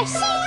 Yes!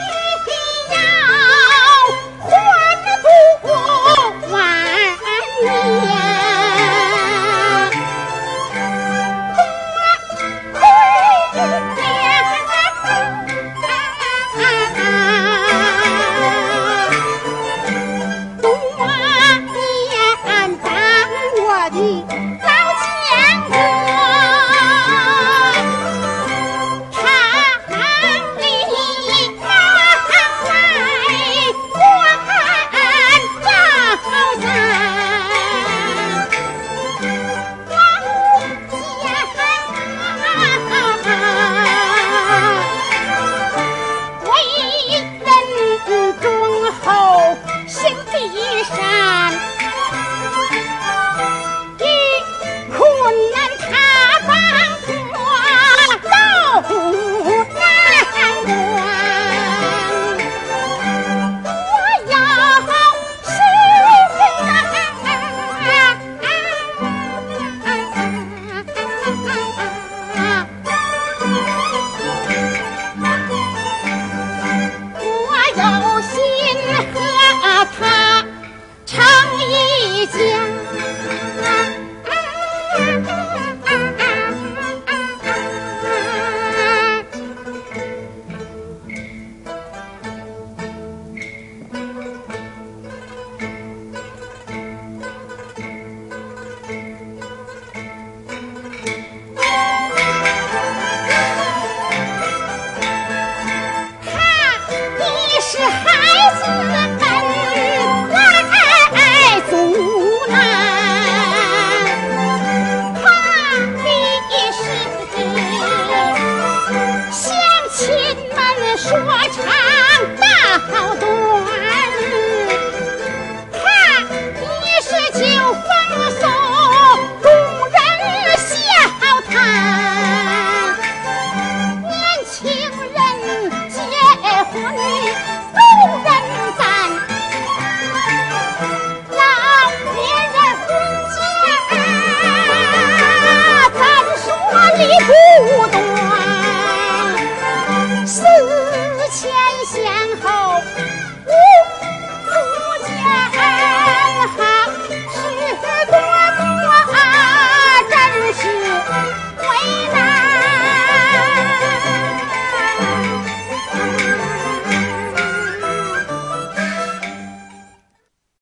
家说唱大好多。前先后。